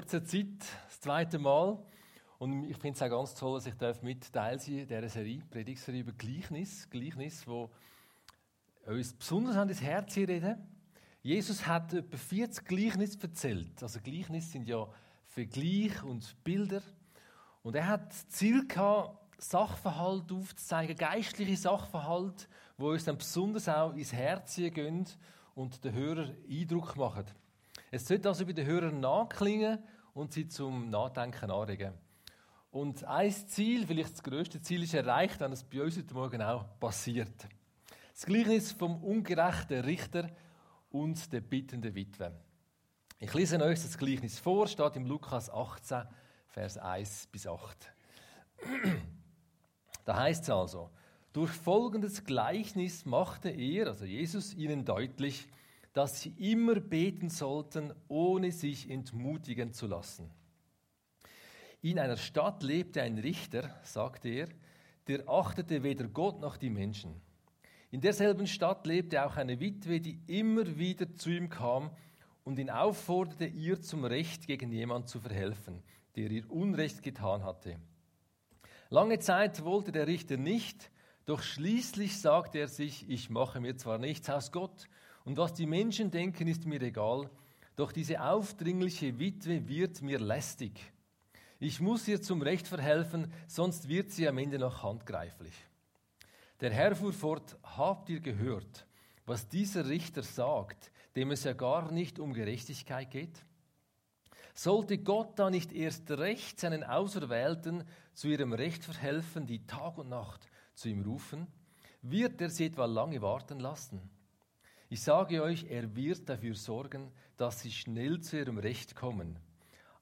kurzer Zeit, das zweite Mal. Und ich finde es auch ganz toll, dass ich mit Teil sein in dieser Serie, Predigtserie über Gleichnis. Gleichnis, wo uns besonders an das Herz reden. Jesus hat etwa 40 Gleichnisse erzählt. Also Gleichnisse sind ja Vergleich und Bilder. Und er hat das Ziel gehabt, Sachverhalt aufzuzeigen, geistliche Sachverhalt, wo uns dann besonders auch ins Herz gehen und den Hörer Eindruck machen. Es sollte also bei den Hörern nachklingen und sie zum Nachdenken anregen. Und ein Ziel, vielleicht das größte Ziel, ist erreicht, wenn es bei uns heute Morgen auch passiert. Das Gleichnis vom ungerechten Richter und der bittenden Witwe. Ich lese euch das Gleichnis vor, steht im Lukas 18, Vers 1 bis 8. Da heißt es also, durch folgendes Gleichnis machte er, also Jesus, ihnen deutlich, dass sie immer beten sollten, ohne sich entmutigen zu lassen. In einer Stadt lebte ein Richter, sagte er, der achtete weder Gott noch die Menschen. In derselben Stadt lebte auch eine Witwe, die immer wieder zu ihm kam und ihn aufforderte, ihr zum Recht gegen jemand zu verhelfen, der ihr Unrecht getan hatte. Lange Zeit wollte der Richter nicht, doch schließlich sagte er sich, ich mache mir zwar nichts aus Gott, und was die Menschen denken, ist mir egal, doch diese aufdringliche Witwe wird mir lästig. Ich muss ihr zum Recht verhelfen, sonst wird sie am Ende noch handgreiflich. Der Herr fuhr fort, habt ihr gehört, was dieser Richter sagt, dem es ja gar nicht um Gerechtigkeit geht? Sollte Gott da nicht erst recht seinen Auserwählten zu ihrem Recht verhelfen, die Tag und Nacht zu ihm rufen? Wird er sie etwa lange warten lassen? Ich sage euch, er wird dafür sorgen, dass sie schnell zu ihrem Recht kommen.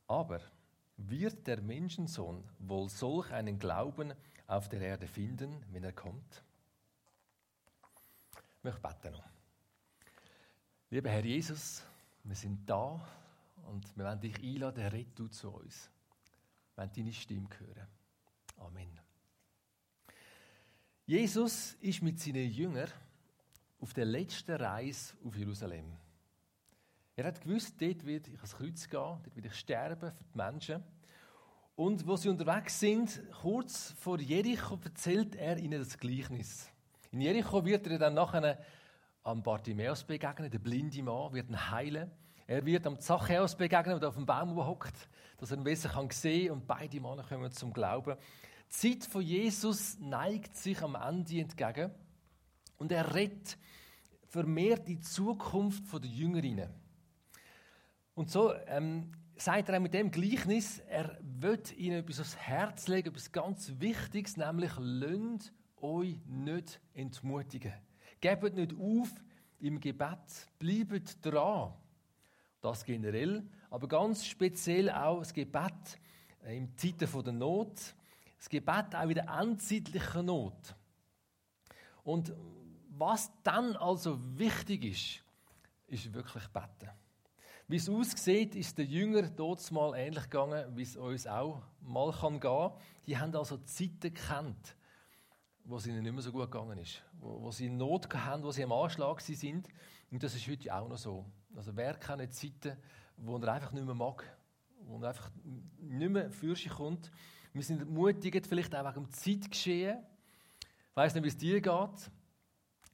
Aber wird der Menschensohn wohl solch einen Glauben auf der Erde finden, wenn er kommt? Ich möchte beten noch. Lieber Herr Jesus, wir sind da und wir wollen dich einladen, red du zu uns. Wir wollen deine Stimme hören. Amen. Jesus ist mit seinen Jüngern auf der letzten Reise auf Jerusalem. Er hat gewusst, dort wird ich ans Kreuz gehen, dort wird ich sterben für die Menschen. Und wo sie unterwegs sind, kurz vor Jericho, erzählt er ihnen das Gleichnis. In Jericho wird er dann nachher am Bartimäus begegnen, der blinde Mann, wird ihn heilen. Er wird am Zachäus begegnen, der auf dem Baum hockt, dass er ihn besser kann und beide Männer kommen zum Glauben. Die Zeit von Jesus neigt sich am Ende entgegen und er redet vermehrt die Zukunft der Jüngerinnen. Und so ähm, sagt er auch mit dem Gleichnis, er wird ihnen etwas aufs Herz legen, etwas ganz Wichtiges, nämlich lönt euch nicht entmutigen. Gebt nicht auf im Gebet, bleibt dran. Das generell, aber ganz speziell auch das Gebet äh, im Zeiten der Not, das Gebet auch in der endzeitlichen Not. Und was dann also wichtig ist, ist wirklich beten. Wie es aussieht, ist der Jünger dort mal ähnlich gegangen, wie es uns auch mal gehen kann. Die haben also Zeiten gekannt, wo es ihnen nicht mehr so gut gegangen ist, wo, wo sie Not hatten, wo sie am Anschlag sind. Und das ist heute auch noch so. Also wer kennt Zeiten, wo er einfach nicht mehr mag, wo er einfach nicht mehr für sich kommt. Wir sind ermutigt, vielleicht auch wegen dem Zeitgeschehen. Ich weiss nicht, wie es dir geht.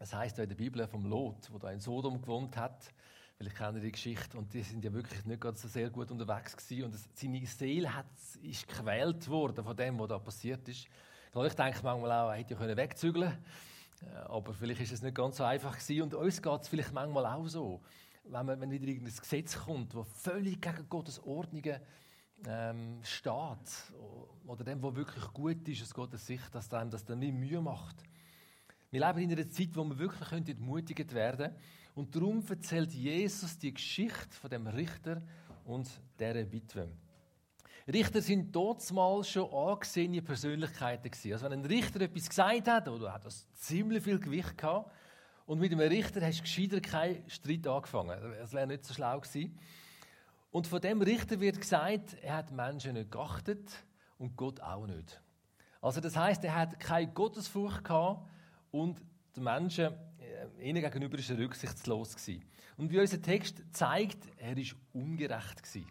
Es heißt in der Bibel vom Lot, wo da in Sodom gewohnt hat. Vielleicht kennen die Geschichte. Und die sind ja wirklich nicht ganz so sehr gut unterwegs gewesen. Und seine Seele hat, ist gequält worden von dem, was da passiert ist. Ich denke manchmal auch, er hätte ja wegzügeln können. Aber vielleicht ist es nicht ganz so einfach gewesen. Und uns geht es vielleicht manchmal auch so. Wenn, man, wenn wieder irgendein Gesetz kommt, das völlig gegen Gottes Ordnungen ähm, steht, oder dem, was wirklich gut ist aus Gottes Sicht, dass einem das dann nicht Mühe macht. Wir leben in einer Zeit, wo wir wirklich entmutigt werden können. Und darum erzählt Jesus die Geschichte von dem Richter und der Witwe. Richter sind mal schon angesehene Persönlichkeiten gewesen. Also wenn ein Richter etwas gesagt hat, oder hat das ziemlich viel Gewicht gehabt, und mit einem Richter hast du gescheiter keinen Streit angefangen. Das wäre nicht so schlau gewesen. Und von dem Richter wird gesagt, er hat Menschen nicht geachtet und Gott auch nicht. Also das heißt, er hat keine Gottesfurcht gehabt und den Menschen äh, ihnen gegenüber ist er rücksichtslos gewesen. Und wie unser Text zeigt, er ist ungerecht gewesen.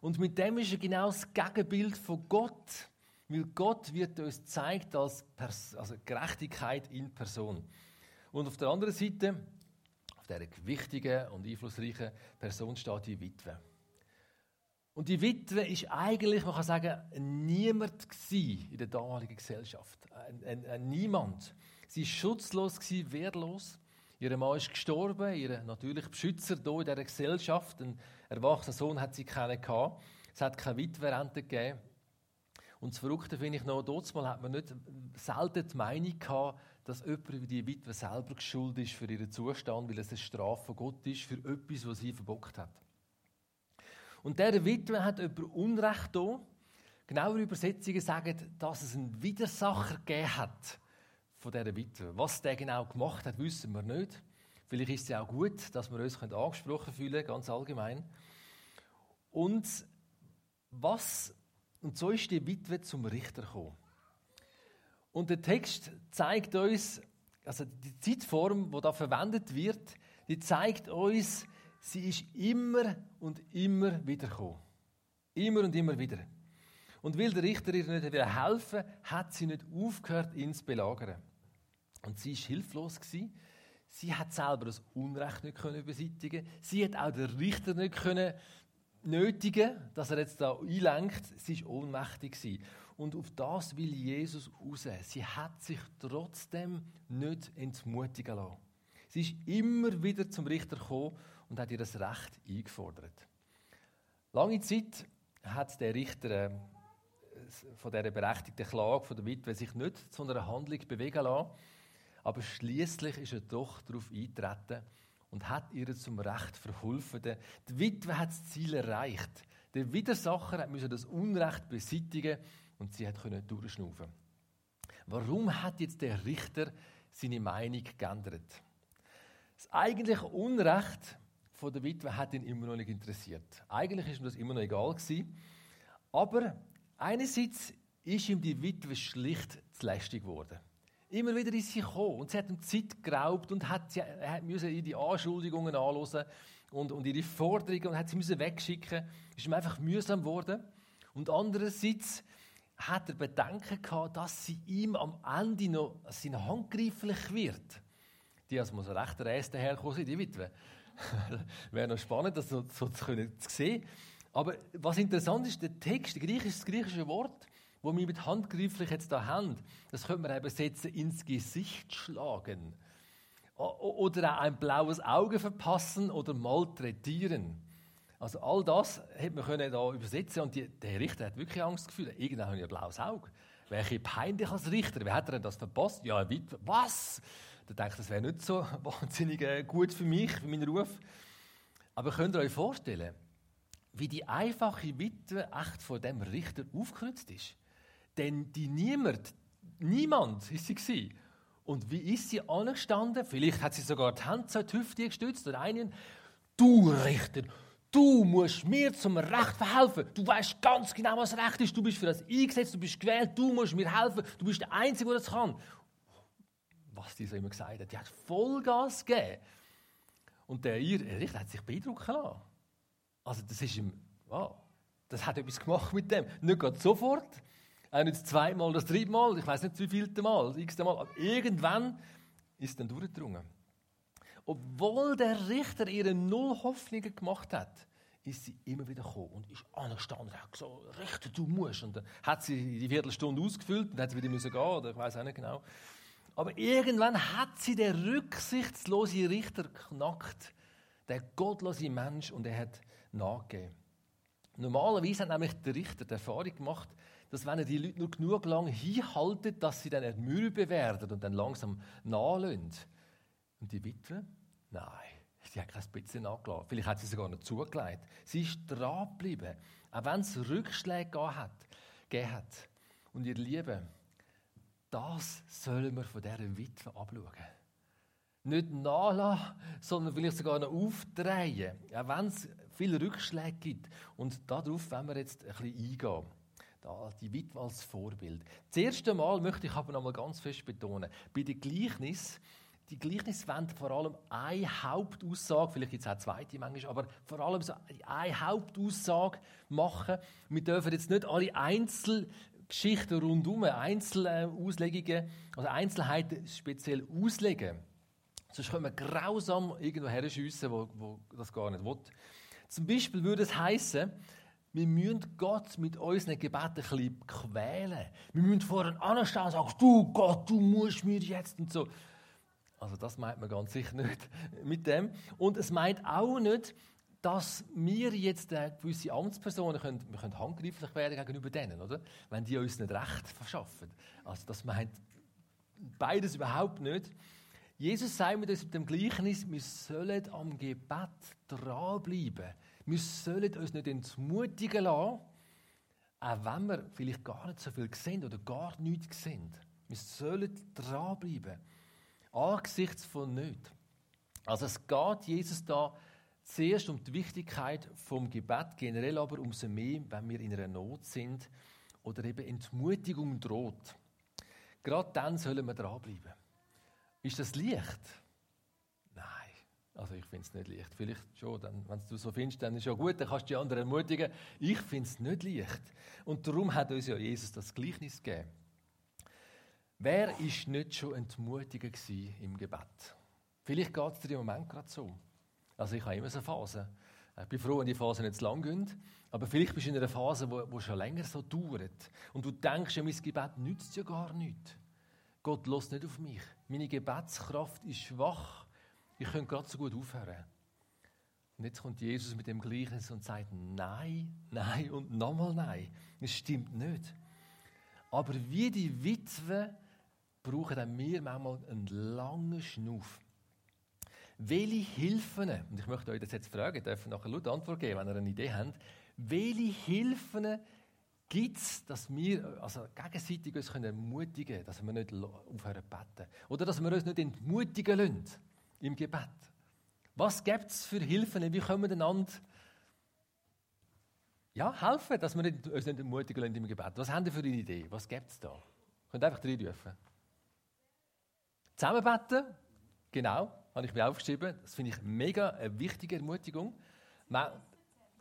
Und mit dem ist er genau das Gegenbild von Gott. Weil Gott wird uns gezeigt als Pers also Gerechtigkeit in Person. Und auf der anderen Seite, auf der wichtigen und einflussreichen Person steht die Witwe. Und die Witwe ist eigentlich, man kann sagen, niemand in der damaligen Gesellschaft. Ein, ein, ein Niemand. Sie war schutzlos, wehrlos. Ihr Mann ist gestorben, ihr natürlicher Beschützer hier in dieser Gesellschaft. Ein erwachsener Sohn hat sie keinen gehabt. Es hat keine Witwerrente gegeben. Und das Verrückte finde ich noch, dort hat man nicht selten die Meinung gehabt, dass jemand über die Witwe selber geschuldet ist für ihren Zustand, weil es eine Strafe von Gott ist für etwas, was sie verbockt hat. Und dieser Witwe hat über Unrecht da. Genauere Übersetzungen sagen, dass es einen Widersacher gegeben hat von dieser Witwe. Was der genau gemacht hat, wissen wir nicht. Vielleicht ist es ja auch gut, dass wir uns angesprochen fühlen, ganz allgemein. Und was und so ist die Witwe zum Richter gekommen. Und der Text zeigt uns, also die Zeitform, die da verwendet wird, die zeigt uns, sie ist immer und immer wieder gekommen. Immer und immer wieder. Und weil der Richter ihr nicht helfen wollte, hat sie nicht aufgehört, ihn zu belagern. Und sie war hilflos. Gewesen. Sie hat selber das Unrecht nicht können beseitigen. Sie hat auch den Richter nicht können nötigen, dass er jetzt da einlenkt. Sie war ohnmächtig. Gewesen. Und auf das will Jesus raus. Sie hat sich trotzdem nicht entmutigen lassen. Sie ist immer wieder zum Richter gekommen und hat ihr das Recht eingefordert. Lange Zeit hat der Richter äh, von dieser berechtigten Klage von der Witwe sich nicht zu einer Handlung bewegen lassen. Aber schließlich ist er doch darauf eingetreten und hat ihr zum Recht verholfen. Die Witwe hat das Ziel erreicht. Der Widersacher musste das Unrecht beseitigen und sie hat durchschnaufen. Warum hat jetzt der Richter seine Meinung geändert? Das eigentliche Unrecht von der Witwe hat ihn immer noch nicht interessiert. Eigentlich ist ihm das immer noch egal gewesen. Aber einerseits ist ihm die Witwe schlicht zu lästig geworden. Immer wieder ist sie gekommen und sie hat ihm Zeit geraubt und hat, sie, hat müssen die Anschuldigungen anhören und, und ihre Forderungen und hat sie müssen wegschicken. Ist ihm einfach mühsam geworden. Und andererseits hat er Bedenken gehabt, dass sie ihm am Ende noch sein handgreiflich wird. Die also muss recht reist daherkommen sind, die Witwe. Wäre noch spannend, das so, so zu, sehen. Aber was interessant ist, der Text, der griechische, das griechische Wort, wo wir mit handgreiflich jetzt da haben, das könnte man eben setzen, ins Gesicht schlagen. Oder auch ein blaues Auge verpassen oder malträtieren. Also all das hätte man können da übersetzen und die, der Richter hat wirklich Angst gefühlt. Irgendwann habe ich ein blaues Auge. Welche peinlich als Richter. Wer hat denn das verpasst? Ja, Witwe. Was? Da denke ich, das wäre nicht so wahnsinnig äh, gut für mich, für meinen Ruf. Aber könnt ihr euch vorstellen, wie die einfache Witwe echt vor dem Richter aufgerützt ist? Denn die niemand, niemand ist sie gewesen. Und wie ist sie angestanden? Vielleicht hat sie sogar die Hand zur Hüfte gestützt und einen, du Richter, du musst mir zum Recht verhelfen. Du weißt ganz genau, was Recht ist. Du bist für das eingesetzt, du bist gewählt, du musst mir helfen. Du bist der Einzige, der das kann. Was die so immer gesagt hat, die hat Vollgas gegeben. Und der Richter hat sich beeindrucken lassen. Also das ist ihm, wow, das hat etwas gemacht mit dem. Nicht gerade sofort, auch nicht das zweite Mal, das dritte Mal, ich weiß nicht wie vielte Mal, das x Mal, aber irgendwann ist es dann durchgedrungen. Obwohl der Richter ihre null Hoffnungen gemacht hat, ist sie immer wieder gekommen und ist angestanden und hat gesagt, Richter, du musst. Und dann hat sie die Viertelstunde ausgefüllt und hat wieder müssen gehen, oder ich weiß auch nicht genau. Aber irgendwann hat sie den rücksichtslose Richter knackt, der gottlose Mensch, und er hat nachgegeben. Normalerweise hat nämlich der Richter die Erfahrung gemacht, dass wenn er die Leute nur genug lang hinhaltet, dass sie dann ermüde werden und dann langsam nachlösen. Und die Witwe? Nein, sie hat kein bisschen nachgelassen. Vielleicht hat sie sogar noch zugelegt. Sie ist dran geblieben, auch wenn es Rückschläge. Gegeben hat. Und ihr Lieben, das sollen wir von dieser Witwe abschauen. Nicht nachlassen, sondern vielleicht sogar noch aufdrehen, auch wenn es viele Rückschläge gibt. Und darauf wollen wir jetzt ein bisschen eingehen. Die Witwe als Vorbild. Das erste Mal möchte ich aber noch mal ganz fest betonen, bei den Gleichnis, die Gleichnisse wollen vor allem eine Hauptaussage, vielleicht gibt es auch zweite manchmal, aber vor allem so eine Hauptaussage machen. Wir dürfen jetzt nicht alle Einzelgeschichten rundum, Einzelauslegungen, also Einzelheiten speziell auslegen. Sonst können wir grausam irgendwo herschiessen, wo, wo das gar nicht will. Zum Beispiel würde es heißen, wir müssen Gott mit unseren Gebeten ein bisschen quälen. Wir müssen vorne anstehen und sagen, du Gott, du musst mir jetzt und so. Also das meint man ganz sicher nicht mit dem. Und es meint auch nicht, dass wir jetzt äh, gewisse Amtspersonen können, wir können handgreiflich werden gegenüber denen, oder? Wenn die uns nicht Recht verschaffen. Also das meint beides überhaupt nicht. Jesus sagt mir das mit dem Gleichnis, wir sollen am Gebet dranbleiben. Wir sollen uns nicht entmutigen lassen, auch wenn wir vielleicht gar nicht so viel sehen oder gar nichts sehen. Wir sollen dranbleiben. Angesichts von nichts. Also es geht Jesus da zuerst um die Wichtigkeit vom Gebet, generell aber umso mehr, wenn wir in einer Not sind oder eben Entmutigung droht. Gerade dann sollen wir dranbleiben. Ist das Licht? Also ich finde es nicht leicht. Vielleicht schon, wenn du so findest, dann ist ja gut, dann kannst du die anderen ermutigen. Ich finde es nicht leicht. Und darum hat uns ja Jesus das Gleichnis gegeben. Wer ist nicht schon entmutigt im Gebet? Vielleicht geht es dir im Moment gerade so. Also ich habe immer so Phasen. Ich bin froh, wenn die Phasen nicht zu lang gehen. Aber vielleicht bist du in einer Phase, die schon länger so dauert. Und du denkst, ja, mein Gebet nützt ja gar nichts. Gott lässt nicht auf mich. Meine Gebetskraft ist schwach. Ich könnte gerade so gut aufhören. Und jetzt kommt Jesus mit dem Gleichnis und sagt, nein, nein und nochmal nein. Es stimmt nicht. Aber wie die Witwe brauchen dann wir manchmal einen langen Schnuff. Welche Hilfen, und ich möchte euch das jetzt fragen, dürft nachher laut Antwort geben, wenn ihr eine Idee habt, welche Hilfen gibt es, dass wir also gegenseitig uns ermutigen können, dass wir nicht aufhören zu beten? Oder dass wir uns nicht entmutigen lassen im Gebet? Was gibt es für Hilfen? Wie können wir einander ja, helfen, dass wir uns nicht entmutigen lassen im Gebet? Was haben ihr für eine Idee? Was gibt es da? Ihr könnt einfach reinrufen. Zusammenbeten, genau, habe ich mir aufgeschrieben. Das finde ich mega eine wichtige Ermutigung.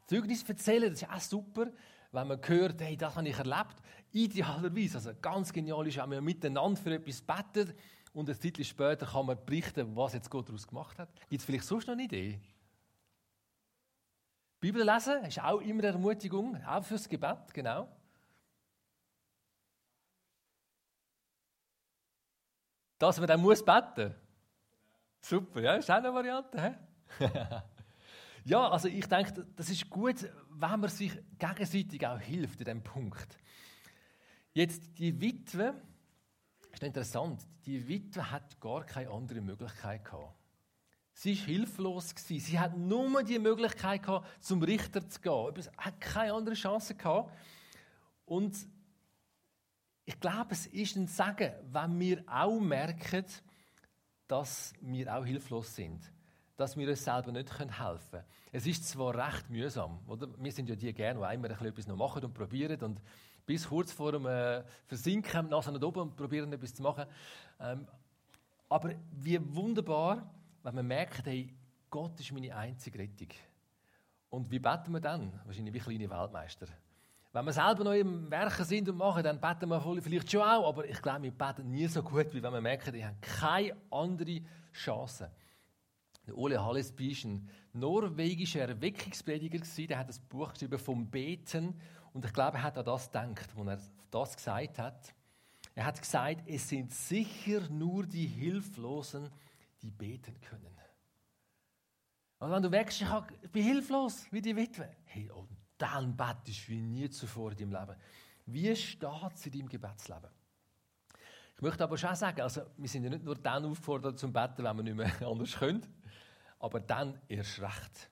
Zeugnis erzählen, das ist auch super, wenn man hört, hey, das habe ich erlebt. Idealerweise, also ganz genial ist, wenn man miteinander für etwas betet und ein Zeit später kann man berichten, was jetzt Gott daraus gemacht hat. Gibt es vielleicht sonst noch eine Idee? Bibel lesen ist auch immer eine Ermutigung, auch fürs Gebet, genau. Dass man dann muss beten. Super, ja, ist auch eine Variante. ja, also ich denke, das ist gut, wenn man sich gegenseitig auch hilft in diesem Punkt. Jetzt die Witwe, ist interessant, die Witwe hat gar keine andere Möglichkeit gehabt. Sie war hilflos. Sie hat nur die Möglichkeit gehabt, zum Richter zu gehen. Sie hat keine andere Chance gehabt. Und ich glaube, es ist ein Sagen, wenn wir auch merken, dass wir auch hilflos sind. Dass wir uns selber nicht helfen können. Es ist zwar recht mühsam, oder? Wir sind ja die gerne, die immer etwas noch machen und probieren und bis kurz vor dem äh, Versinken nach nach oben und probieren etwas zu machen. Ähm, aber wie wunderbar, wenn man merkt, hey, Gott ist meine einzige Rettung. Und wie beten wir dann? Wahrscheinlich wie kleine Weltmeister. Wenn wir selber noch im Werken sind und machen, dann beten wir vielleicht schon auch, aber ich glaube, wir beten nie so gut, wie wenn wir merken, wir haben keine andere Chance. Ole Hallesby war ein norwegischer Erweckungsprediger, der hat ein Buch geschrieben vom Beten und ich glaube, er hat an das gedacht, als er das gesagt hat. Er hat gesagt, es sind sicher nur die Hilflosen, die beten können. Und wenn du wächst, ich bin hilflos wie die Witwe. Hey, und dann betest du wie nie zuvor in deinem Leben. Wie steht es in deinem Gebetsleben? Ich möchte aber schon sagen, also wir sind ja nicht nur dann aufgefordert zum Betten, wenn wir nicht mehr anders können, aber dann erst recht.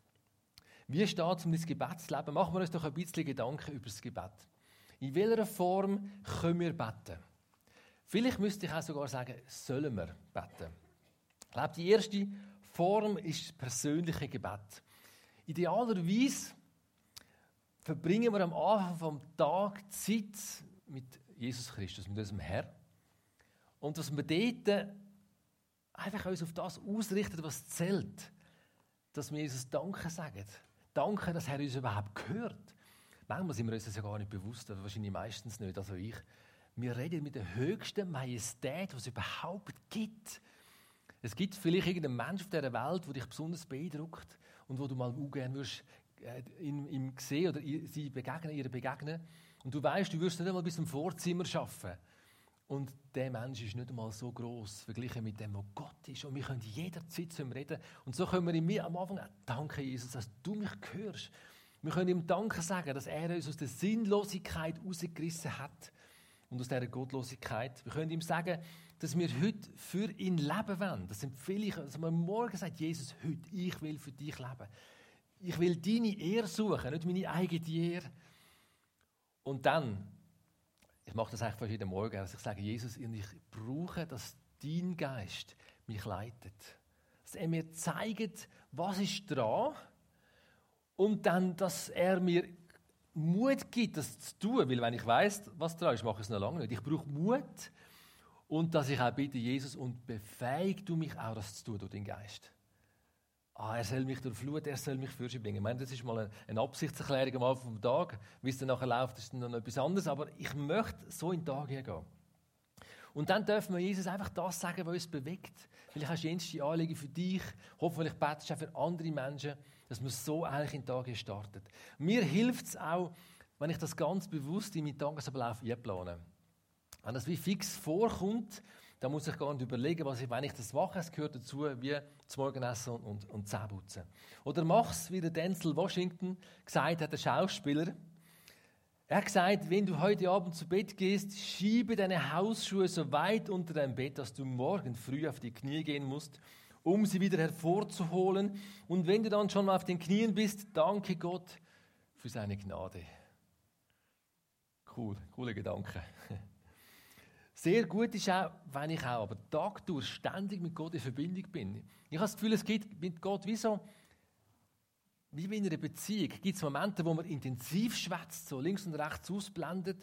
Wie steht es um das Gebetsleben? Machen wir uns doch ein bisschen Gedanken über das Gebet. In welcher Form können wir beten? Vielleicht müsste ich auch sogar sagen, sollen wir beten? Ich glaube, die erste Form ist das persönliche Gebet. Idealerweise verbringen wir am Anfang vom Tag Zeit mit Jesus Christus, mit unserem Herr. Und dass wir dort einfach uns auf das ausrichten, was zählt. Dass wir Jesus Danke sagen. Danke, dass er uns überhaupt gehört. Manchmal sind wir uns das ja gar nicht bewusst, wahrscheinlich meistens nicht, also ich. Wir reden mit der höchsten Majestät, die es überhaupt gibt. Es gibt vielleicht irgendeinen Menschen auf dieser Welt, der dich besonders beeindruckt und wo du mal gerne würdest, äh, ihm, ihm sehen oder sie begegnen, ihr begegnen. Und du weißt, du wirst nicht einmal bis zum Vorzimmer schaffen. Und der Mensch ist nicht einmal so groß verglichen mit dem, was Gott ist. Und wir können jederzeit zu ihm reden. Und so können wir ihm am Anfang auch danken, Jesus, dass du mich hörst. Wir können ihm Danke sagen, dass er uns aus der Sinnlosigkeit rausgerissen hat und aus dieser Gottlosigkeit. Wir können ihm sagen, dass wir heute für ihn leben wollen. Das empfehle ich, also man morgen sagt Jesus, heute, ich will für dich leben. Ich will deine Ehre suchen, nicht meine eigene Ehre. Und dann, ich mache das eigentlich fast jeden Morgen, dass ich sage, Jesus, ich brauche, dass dein Geist mich leitet. Dass er mir zeigt, was ist dran und dann, dass er mir Mut gibt, das zu tun. Weil wenn ich weiß, was dran ist, mache ich es noch lange nicht. Ich brauche Mut und dass ich auch bitte, Jesus, und befähigt du mich auch, das zu tun durch den Geist. Ah, er soll mich durchfluten, er soll mich für sich bringen. Ich meine, das ist mal eine Absichtserklärung am Anfang des Tages. Wie es dann nachher läuft, ist dann noch etwas anderes. Aber ich möchte so in den Tag gehen. Und dann dürfen wir Jesus einfach das sagen, was uns bewegt. Vielleicht hast du jenste Anliegen für dich. Hoffentlich betest du auch für andere Menschen, dass man so eigentlich in den Tag startet. Mir hilft es auch, wenn ich das ganz bewusst in meinen Tagesablauf einplane. Wenn das wie fix vorkommt, dann muss ich gar nicht überlegen, was ich, wenn ich das mache, es gehört dazu, wie zum Morgenessen und, und, und Zähneputzen. Oder mach's, wie der Denzel Washington gesagt hat, der Schauspieler. Er hat gesagt, wenn du heute Abend zu Bett gehst, schiebe deine Hausschuhe so weit unter dein Bett, dass du morgen früh auf die Knie gehen musst, um sie wieder hervorzuholen. Und wenn du dann schon mal auf den Knien bist, danke Gott für seine Gnade. Cool, coole Gedanke. Sehr gut ist auch, wenn ich auch aber Tag durch ständig mit Gott in Verbindung bin. Ich habe das Gefühl, es gibt mit Gott wie so, wie in einer Beziehung, gibt es Momente, wo man intensiv schwätzt, so links und rechts ausblendet.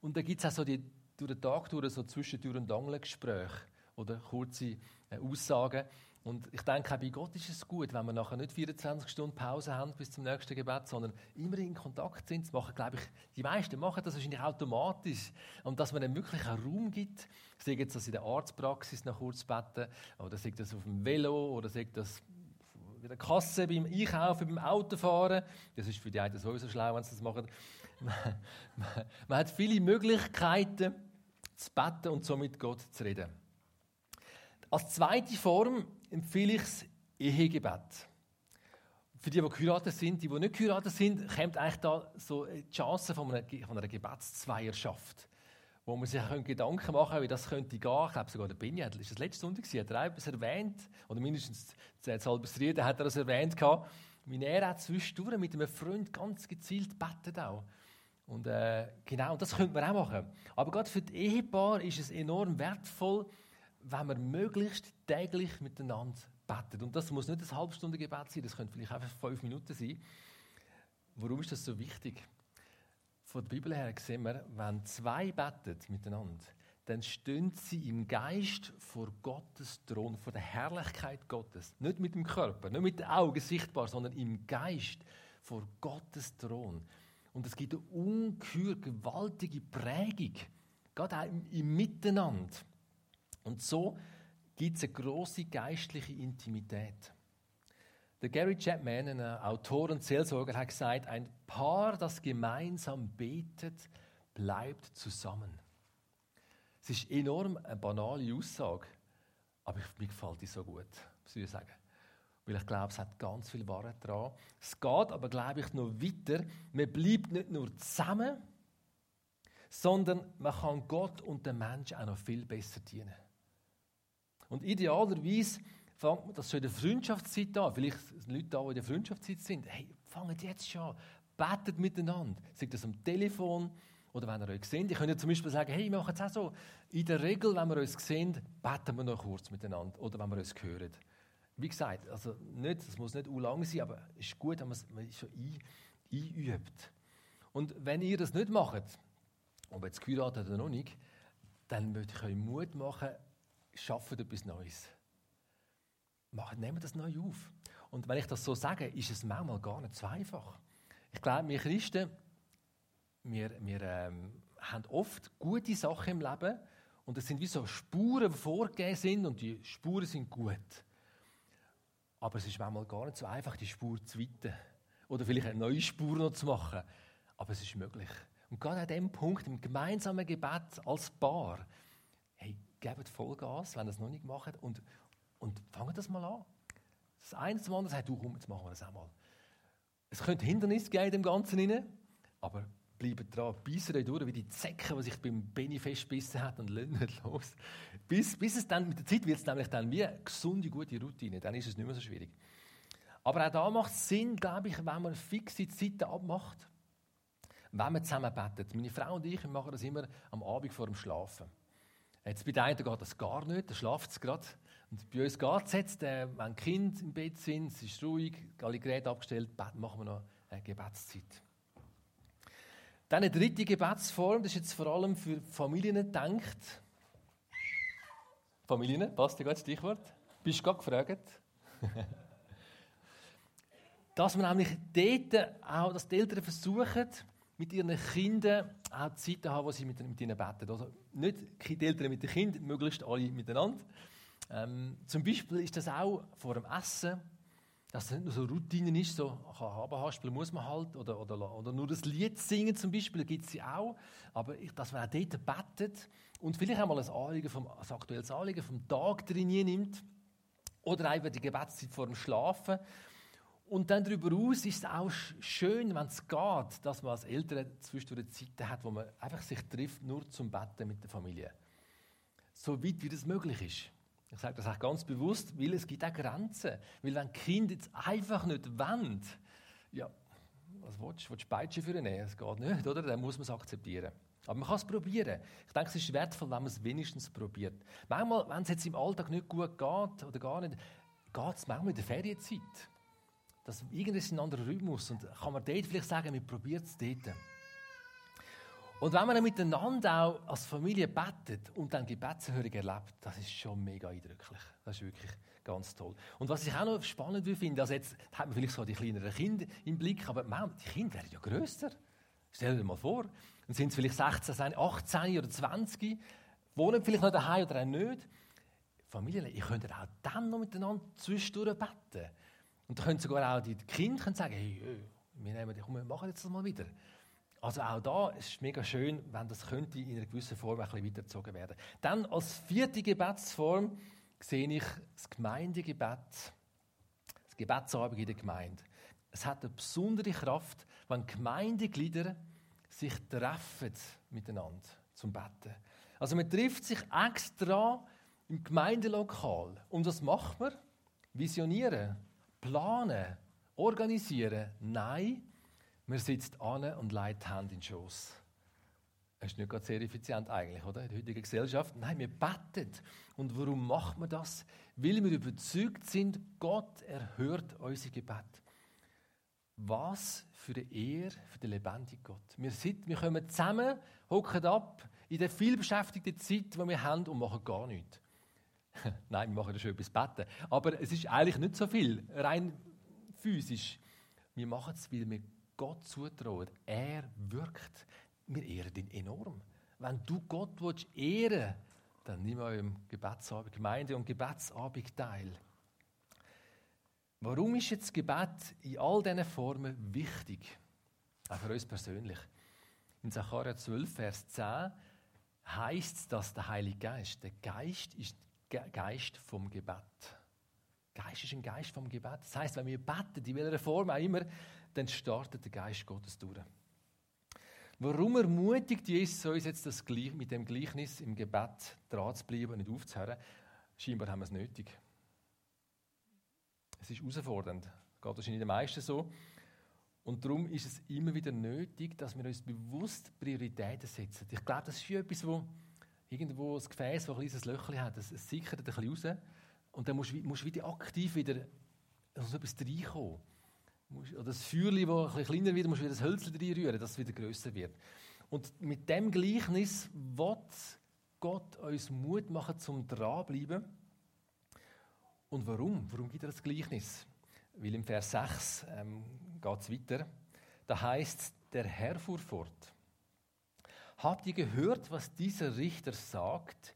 Und dann gibt es auch so die, durch den Tag durch so Zwischentür- und Angelgespräche oder kurze äh, Aussagen. Und ich denke, auch bei Gott ist es gut, wenn wir nachher nicht 24 Stunden Pause haben bis zum nächsten Gebet, sondern immer in Kontakt sind. Das machen, glaube ich, die meisten machen das wahrscheinlich automatisch. Und dass man dann wirklich einen Raum gibt, sei jetzt das in der Arztpraxis nach kurz beten, oder sei das auf dem Velo, oder sei das bei der Kasse, beim Einkaufen, beim Autofahren. Das ist für die einen sowieso schlau, wenn sie das machen. Man, hat viele Möglichkeiten zu beten und so mit Gott zu reden. Als zweite Form empfehle ich das Ehegebet. Für die, die geheiratet sind, die, die nicht geheiratet sind, kommt eigentlich da so die Chance von einer, von einer Gebetszweierschaft, wo man sich Gedanken machen kann, wie das könnte gehen. Ich glaube sogar der Benny, ist das letzte Sonntag, hat er etwas erwähnt, oder mindestens das Halbesrieden hat er das erwähnt gehabt, wie er hat zwischendurch mit einem Freund ganz gezielt betet auch. Und äh, genau, das könnte man auch machen. Aber gerade für die Ehepaar ist es enorm wertvoll, wenn wir möglichst täglich miteinander beten. Und das muss nicht eine halbe Stunde Gebet sein, das könnte vielleicht einfach fünf Minuten sein. Warum ist das so wichtig? Von der Bibel her sehen wir, wenn zwei beten miteinander, dann stehen sie im Geist vor Gottes Thron, vor der Herrlichkeit Gottes. Nicht mit dem Körper, nicht mit den Augen sichtbar, sondern im Geist vor Gottes Thron. Und es gibt eine ungeheuer gewaltige Prägung, gerade auch im, im Miteinander. Und so gibt es eine große geistliche Intimität. Der Gary Chapman, ein Autor und Seelsorger, hat gesagt, ein Paar, das gemeinsam betet, bleibt zusammen. Es ist enorm eine banale Aussage, aber mir gefällt die so gut, muss ich sagen. Weil ich glaube, es hat ganz viel Wahrheit dran. Es geht aber, glaube ich, noch weiter. Man bleibt nicht nur zusammen, sondern man kann Gott und den Menschen auch noch viel besser dienen. Und idealerweise fängt man das schon in der Freundschaftszeit an. Vielleicht sind Leute da, die in der Freundschaftszeit sind. Hey, fangt jetzt schon an. Betet miteinander. Sagt das am Telefon oder wenn ihr euch seht. Ich könnte zum Beispiel sagen, hey, wir machen es auch so. In der Regel, wenn wir uns sehen, beten wir noch kurz miteinander oder wenn wir uns hören. Wie gesagt, also nicht, es muss nicht lang sein, aber es ist gut, wenn man es schon ein, einübt. Und wenn ihr das nicht macht, ob jetzt geheiratet oder noch nicht, dann möchte ich euch Mut machen, schafft etwas Neues. nehmen das neu auf. Und wenn ich das so sage, ist es manchmal gar nicht so einfach. Ich glaube, wir Christen, wir, wir ähm, haben oft gute Sachen im Leben und es sind wie so Spuren, die vorgegeben sind und die Spuren sind gut. Aber es ist manchmal gar nicht so einfach, die Spur zu weiten. Oder vielleicht eine neue Spur noch zu machen. Aber es ist möglich. Und gerade an dem Punkt, im gemeinsamen Gebet als Paar, gebt Vollgas, wenn ihr es noch nicht habt, und, und fangt das mal an. Das eine zum anderen sagt, du komm, jetzt machen wir das auch mal. Es könnte Hindernisse geben in dem Ganzen rein, aber bleibt dran, beißen euch durch, wie die Zecke, die sich beim Benny festbissen hat und nicht los. Bis, bis es dann, mit der Zeit wird es nämlich dann wie eine gesunde, gute Routine, dann ist es nicht mehr so schwierig. Aber auch da macht es Sinn, glaube ich, wenn man fixe Zeiten abmacht, wenn man zusammen betet. Meine Frau und ich machen das immer am Abend vor dem Schlafen. Jetzt bei der einen geht das gar nicht, da schlaft es gerade. Und bei uns geht es jetzt, äh, wenn Kinder im Bett sind, es ist ruhig, alle Geräte abgestellt, machen wir noch eine Gebetszeit. Dann eine dritte Gebetsform, das ist jetzt vor allem für Familien gedacht. Familien, passt dir gerade das Stichwort? Bist du gerade gefragt? dass man nämlich dort auch, dass die Eltern versuchen, mit ihren Kindern auch Zeit zu haben, wo sie mit, mit ihnen beten. Also nicht die Eltern mit den Kindern, möglichst alle miteinander. Ähm, zum Beispiel ist das auch vor dem Essen, dass es nicht nur so Routinen ist, so haben muss man halt, oder, oder, oder nur das Lied singen zum Beispiel, gibt es sie auch. Aber ich, dass man auch dort betet und vielleicht auch mal ein, Anliegen vom, ein aktuelles Anliegen vom Tag drin nimmt oder einfach die Gebetszeit vor dem Schlafen. Und dann darüber aus ist es auch schön, wenn es geht, dass man als Eltern zwischendurch Zeiten hat, wo man einfach sich trifft, nur zum Betten mit der Familie. So weit, wie das möglich ist. Ich sage das auch ganz bewusst, weil es gibt auch Grenzen. Weil wenn Kind jetzt einfach nicht wollen, ja, was willst du? Willst du Peitsche für ihn nehmen? Es geht nicht, oder? Dann muss man es akzeptieren. Aber man kann es probieren. Ich denke, es ist wertvoll, wenn man es wenigstens probiert. Manchmal, wenn es jetzt im Alltag nicht gut geht oder gar nicht, geht es manchmal in der Ferienzeit. Das irgendwie ist ein anderer Rhythmus und kann man dort vielleicht sagen, wir probieren es dort. Und wenn man dann miteinander auch als Familie betet und dann Gebetserhörung erlebt, das ist schon mega eindrücklich. Das ist wirklich ganz toll. Und was ich auch noch spannend finde, also jetzt hat man vielleicht so die kleineren Kinder im Blick, aber die Kinder werden ja grösser. Stell dir mal vor, dann sind sie vielleicht 16, 18 oder 20, wohnen vielleicht noch daheim oder auch nicht. Familien, ihr könnt auch dann noch miteinander zwischendurch beten. Und da können sogar auch die Kinder sagen, hey, wir, nehmen, komm, wir machen jetzt das mal wieder. Also auch da ist es mega schön, wenn das könnte in einer gewissen Form ein bisschen weitergezogen werden. Dann als vierte Gebetsform sehe ich das Gemeindegebet, das Gebetsabend in der Gemeinde. Es hat eine besondere Kraft, wenn Gemeindeglieder sich treffen miteinander zum Betten. Also man trifft sich extra im Gemeindelokal. Und was macht man? Visionieren, planen, organisieren. Nein, man sitzt an und leitet Hand in den Schoß. Das ist nicht gerade sehr effizient eigentlich, oder? In der heutigen Gesellschaft. Nein, wir beten. Und warum macht man das? Weil wir überzeugt sind, Gott erhört unser Gebet. Was für eine Ehre für den lebendigen Gott. Wir, sitzen, wir kommen zusammen, hocken ab in der vielbeschäftigten Zeit, die wir haben und machen gar nichts. Nein, wir machen das schon etwas beten. Aber es ist eigentlich nicht so viel, rein physisch. Wir machen es, weil wir Gott zutrauen. Er wirkt. Wir ehren ihn enorm. Wenn du Gott willst ehren dann nimm an eurem Gebetsabend, Gemeinde und Gebetsabend teil. Warum ist jetzt Gebet in all diesen Formen wichtig? Auch für uns persönlich. In Sacharja 12, Vers 10 heißt es, dass der Heilige Geist, der Geist ist Geist vom Gebet. Geist ist ein Geist vom Gebet. Das heißt, wenn wir beten, in welcher Form auch immer, dann startet der Geist Gottes durch. Warum ermutigt Jesus uns jetzt das mit dem Gleichnis im Gebet dran zu bleiben und nicht aufzuhören? Scheinbar haben wir es nötig. Es ist herausfordernd. Geht wahrscheinlich den meisten so. Und darum ist es immer wieder nötig, dass wir uns bewusst Prioritäten setzen. Ich glaube, das ist etwas, wo irgendwo ein Gefäß, das ein kleines Löchchen hat, es, es sickert ein bisschen raus. Und dann musst du wieder aktiv wieder also etwas reinkommen. Oder das Feuerchen, das ein bisschen kleiner wird, musst du wieder das Hölzchen reinrühren, dass es wieder grösser wird. Und mit dem Gleichnis wird Gott uns Mut machen zum Dranbleiben. Und warum? Warum gibt er das Gleichnis? Weil im Vers 6 ähm, geht es weiter. Da heißt der Herr fuhr fort. Habt ihr gehört, was dieser Richter sagt,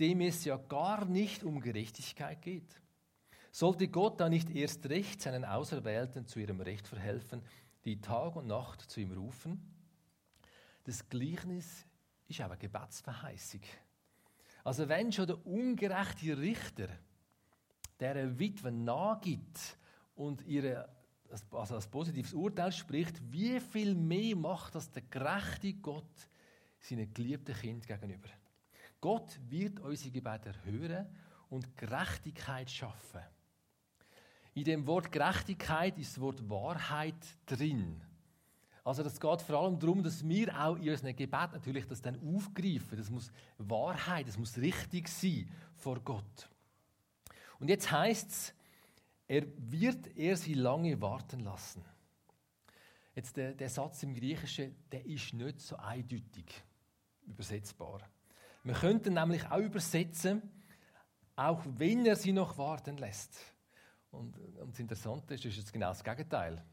dem es ja gar nicht um Gerechtigkeit geht? Sollte Gott da nicht erst recht seinen Auserwählten zu ihrem Recht verhelfen, die Tag und Nacht zu ihm rufen? Das Gleichnis ist aber Gebetsverheißung. Also wenn schon der ungerechte Richter der Witwe nachgibt und ihre also als positives Urteil spricht, wie viel mehr macht das der gerechte Gott seinen geliebten Kind gegenüber? Gott wird unsere Gebete hören und Gerechtigkeit schaffen. In dem Wort Gerechtigkeit ist das Wort Wahrheit drin. Also das geht vor allem darum, dass wir auch in unseren Gebet natürlich das dann aufgreifen. Das muss Wahrheit, das muss richtig sein vor Gott. Und jetzt heißt es, er wird er sie lange warten lassen. Jetzt der, der Satz im Griechischen, der ist nicht so eindeutig übersetzbar. Wir könnten nämlich auch übersetzen, auch wenn er sie noch warten lässt. Und, und das Interessante ist, ist jetzt genau das Gegenteil.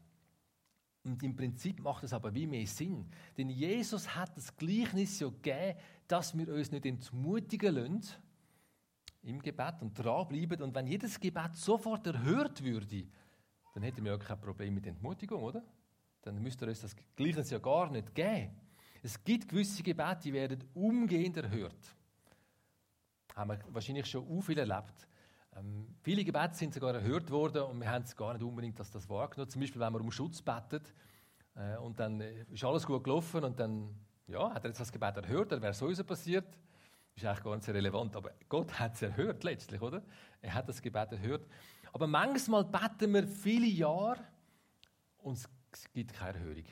Und im Prinzip macht es aber wie mehr Sinn. Denn Jesus hat das Gleichnis ja gegeben, dass wir uns nicht entmutigen lassen im Gebet und dranbleiben. Und wenn jedes Gebet sofort erhört würde, dann hätten wir ja kein Problem mit Entmutigung, oder? Dann müsste uns das Gleichnis ja gar nicht geben. Es gibt gewisse Gebete, die werden umgehend erhört. Haben wir wahrscheinlich schon u viel erlebt. Ähm, viele Gebete sind sogar erhört worden und wir haben es gar nicht unbedingt dass das wahrgenommen. Zum Beispiel, wenn man um Schutz betet äh, und dann äh, ist alles gut gelaufen und dann ja, hat er jetzt das Gebet erhört, dann wäre sowieso passiert. Ist eigentlich gar nicht sehr relevant, aber Gott hat es erhört letztlich, oder? Er hat das Gebet erhört. Aber manchmal beten wir viele Jahre und es gibt keine Erhörung.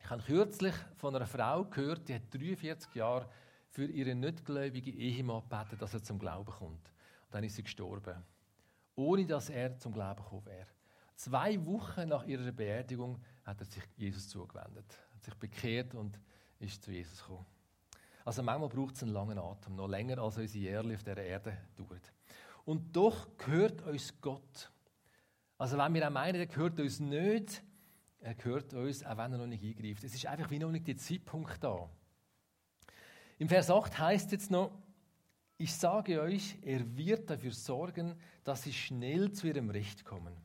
Ich habe kürzlich von einer Frau gehört, die hat 43 Jahre für ihren nichtgläubigen Ehemann gebeten, dass er zum Glauben kommt. Und dann ist sie gestorben. Ohne dass er zum Glauben gekommen wäre. Zwei Wochen nach ihrer Beerdigung hat er sich Jesus zugewendet, hat sich bekehrt und ist zu Jesus gekommen. Also manchmal braucht es einen langen Atem, noch länger als unsere Jährli auf dieser Erde dauert. Und doch gehört uns Gott. Also wenn wir auch meinen, er gehört uns nicht, er gehört uns, auch wenn er noch nicht eingreift. Es ist einfach wie noch nicht der Zeitpunkt da. Im Vers 8 heißt jetzt noch, ich sage euch, er wird dafür sorgen, dass sie schnell zu ihrem Recht kommen.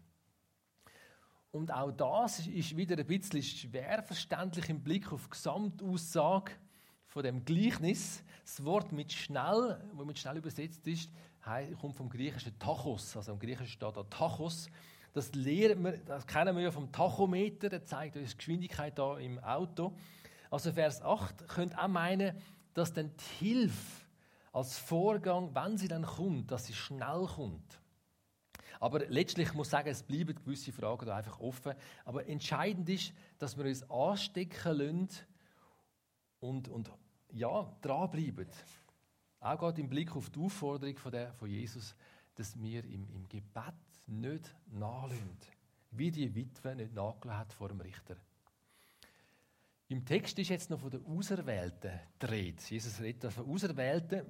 Und auch das ist wieder ein bisschen schwer verständlich im Blick auf die Gesamtaussage von dem Gleichnis. Das Wort mit schnell, wo mit schnell übersetzt ist, kommt vom griechischen Tachos. Also im Griechischen steht da Tachos. Das lernen wir, das kennen wir ja vom Tachometer, der zeigt uns die Geschwindigkeit da im Auto. Also Vers 8 könnte auch meinen, dass dann die Hilfe als Vorgang, wenn sie dann kommt, dass sie schnell kommt. Aber letztlich muss ich sagen, es bleiben gewisse Fragen da einfach offen. Aber entscheidend ist, dass wir uns anstecken lassen und, und ja, dranbleiben. Auch gerade im Blick auf die Aufforderung von, der, von Jesus, dass wir im, im Gebet nicht nachlassen. Wie die Witwe nicht nachgelassen hat vor dem Richter. Im Text ist jetzt noch von den Auserwählten dreht. Jesus redet von Auserwählten.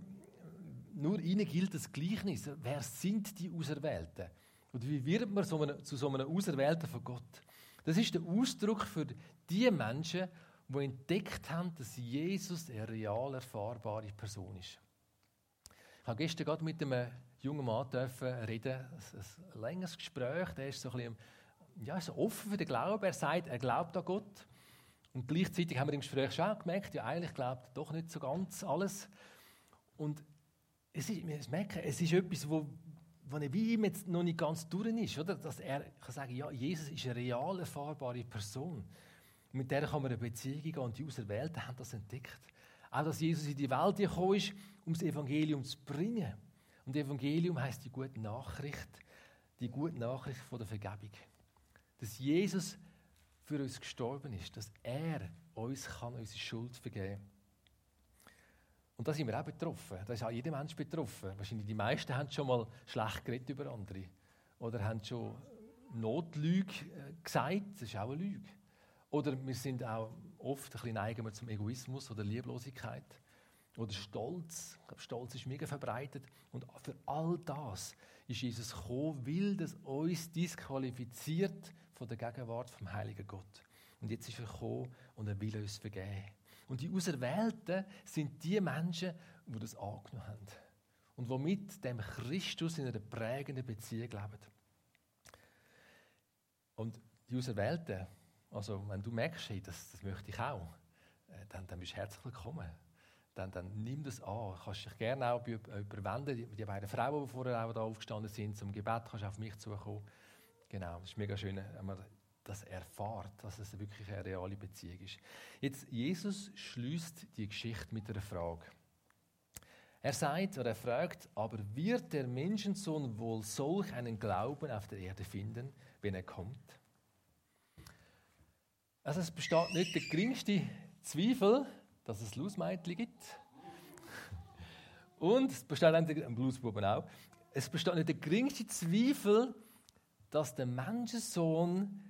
Nur ihnen gilt das Gleichnis. Wer sind die Auserwählten? Und wie wird man so eine, zu so einem Auserwählten von Gott? Das ist der Ausdruck für die Menschen, die entdeckt haben, dass Jesus eine real erfahrbare Person ist. Ich habe gestern gerade mit einem jungen Mann reden, ein, ein längeres Gespräch, der ist so ein bisschen ja, so offen für den Glauben. Er sagt, er glaubt an Gott. Und gleichzeitig haben wir im Gespräch schon gemerkt, ja, eigentlich glaubt er doch nicht so ganz alles. Und es ist, wir merken, es ist etwas, wo, wo wie ihm jetzt noch nicht ganz durch ist, oder? Dass er kann sagen, ja, Jesus ist eine real erfahrbare Person. Mit der kann man eine Beziehung gehen und die Auserwählten haben das entdeckt. Auch, dass Jesus in die Welt gekommen ist, um das Evangelium zu bringen. Und Evangelium heißt die gute Nachricht, die gute Nachricht von der Vergebung. Dass Jesus für uns gestorben ist, dass er uns kann unsere Schuld vergeben kann. Und da sind wir auch betroffen. Da ist auch jeder Mensch betroffen. Wahrscheinlich die meisten haben schon mal schlecht geredet über andere. Oder haben schon Notlüge äh, gesagt. Das ist auch eine Lüge. Oder wir sind auch oft ein bisschen neigen zum Egoismus oder Lieblosigkeit. Oder Stolz. Ich glaube, Stolz ist mega verbreitet. Und für all das ist Jesus gekommen, weil das uns disqualifiziert von der Gegenwart vom Heiligen Gott. Und jetzt ist er gekommen und er will uns vergeben. Und die Auserwählten sind die Menschen, die das angenommen haben. Und die mit dem Christus in einer prägenden Beziehung leben. Und die Auserwählten, also wenn du merkst, hey, das, das möchte ich auch, äh, dann, dann bist du herzlich willkommen. Dann, dann nimm das an. Du kannst dich gerne auch überwenden. Die, die beiden Frauen, die vorher auch da aufgestanden sind zum Gebet, kannst auf mich zukommen. Genau, das ist mega schön, wenn man das erfahrt, dass es wirklich eine reale Beziehung ist. Jetzt, Jesus schließt die Geschichte mit einer Frage. Er sagt oder er fragt, aber wird der Menschensohn wohl solch einen Glauben auf der Erde finden, wenn er kommt? Also es besteht nicht der geringste Zweifel, dass es Losmeitli gibt. Und es besteht ein auch. Es besteht nicht der geringste Zweifel, dass der Menschensohn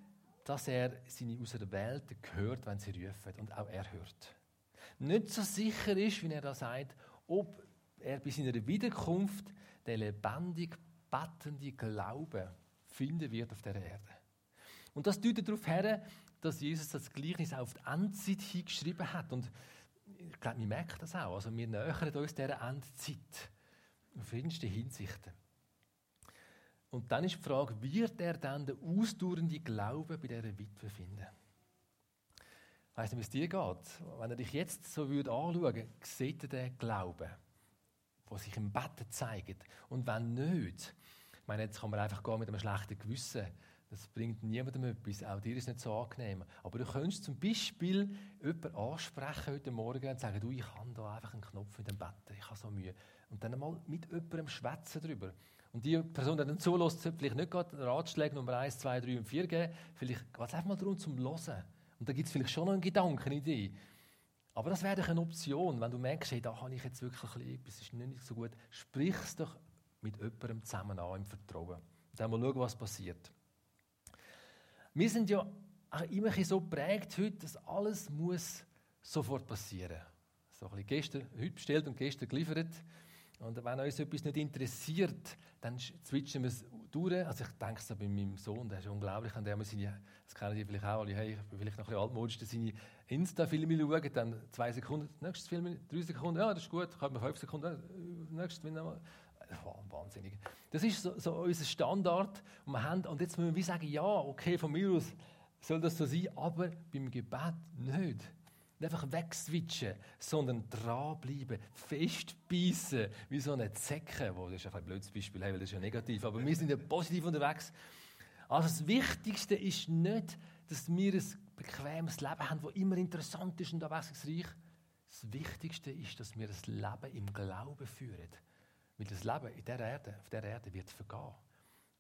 dass er seine Auserwählten hört, wenn sie rufen und auch er hört. Nicht so sicher ist, wie er da sagt, ob er bei seiner Wiederkunft den lebendig bettende Glauben finden wird auf der Erde. Und das deutet darauf her, dass Jesus das Gleichnis auf die Endzeit hingeschrieben hat. Und glaube, wir merken das auch. Also wir nähern uns dieser Endzeit auf verschiedenste Hinsichten. Und dann ist die Frage, wird er dann den ausdauernden Glauben bei dieser Witwe finden? Ich weiss nicht, wie es dir geht. Wenn er dich jetzt so würde anschauen sieht er den Glauben, der sich im Bett zeigt. Und wenn nicht, ich meine, jetzt kann man einfach gehen mit einem schlechten Gewissen. Das bringt niemandem etwas. Auch dir ist nicht so angenehm. Aber du könntest zum Beispiel jemanden ansprechen heute Morgen und sagen, du, ich habe da einfach einen Knopf in dem Bett, ich habe so Mühe. Und dann mal mit jemandem schwätzen darüber. Und die Person, die dann zulässt, sollte vielleicht nicht gerade Ratschläge Nummer 1, 2, 3 und 4 geben. Vielleicht geht es einfach mal darum, zum Hören. Und da gibt es vielleicht schon noch einen Gedanken, eine Idee. Aber das wäre doch eine Option, wenn du merkst, hey, da habe ich jetzt wirklich etwas, ist nicht so gut. Sprich es doch mit jemandem zusammen an, im Vertrauen. Und dann mal schauen, was passiert. Wir sind ja immer so geprägt heute, dass alles muss sofort passieren. So ein bisschen gestern, heute bestellt und gestern geliefert. Und wenn uns etwas nicht interessiert, dann switchen wir es durch. Also ich denke so bei meinem Sohn, der ist unglaublich, an der seine, das kennen die vielleicht auch alle, hey, ich bin vielleicht noch ein bisschen altmodisch, seine Insta-Filme schauen, dann zwei Sekunden, nächstes Film, drei Sekunden, ja, das ist gut, kommt man fünf Sekunden, nächstes Film nochmal. Wahnsinnig. Das ist so, so unser Standard. Und, wir haben, und jetzt müssen wir sagen, ja, okay, von mir aus soll das so sein, aber beim Gebet nicht. Nicht einfach wegswitchen, sondern dranbleiben, festbeissen, wie so eine Zecke. Wo, das ist ein blödes Beispiel, weil das ist ja negativ, aber wir sind ja positiv unterwegs. Also das Wichtigste ist nicht, dass wir ein bequemes Leben haben, das immer interessant ist und abwechslungsreich. Das Wichtigste ist, dass wir das Leben im Glauben führen. Weil das Leben in der Erde, auf der Erde wird vergehen.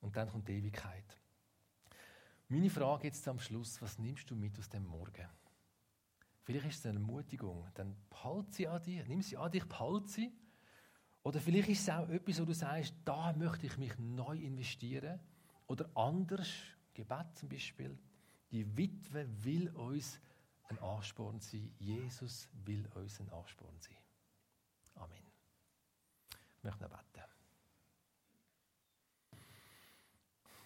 Und dann kommt die Ewigkeit. Meine Frage jetzt am Schluss, was nimmst du mit aus dem Morgen? Vielleicht ist es eine Ermutigung. Dann behalte sie an dich, nimm sie an dich, behalte sie. Oder vielleicht ist es auch etwas, wo du sagst, da möchte ich mich neu investieren. Oder anders, Gebet zum Beispiel. Die Witwe will uns ein Ansporn sein. Jesus will uns ein Ansporn sein. Ich möchte noch beten.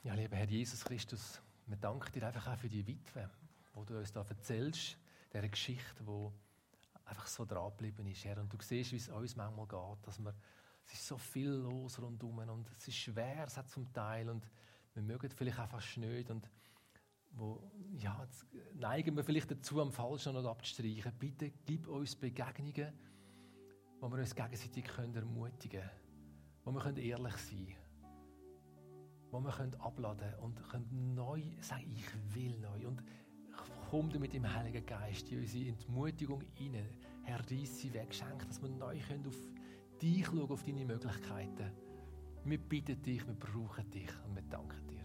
Ja, lieber Herr Jesus Christus, wir danken dir einfach auch für die Witwe, wo du uns da erzählst dieser Geschichte, die einfach so dranbleiben ist, Herr. Und du siehst, wie es uns manchmal geht, dass wir, es ist so viel los rundherum und es ist schwer, es hat zum Teil und wir mögen vielleicht fast nicht und wo, ja, neigen wir vielleicht dazu, am Falschen noch abzustreichen. Bitte gib uns Begegnungen, wo wir uns gegenseitig ermutigen können, wo wir ehrlich sein können, wo wir können abladen und können neu sagen, ich will neu. Und komm du mit dem Heiligen Geist in unsere Entmutigung hinein. Herr, reiss sie weg, schenk, dass wir neu können auf dich schauen, auf deine Möglichkeiten. Wir bitten dich, wir brauchen dich und wir danken dir.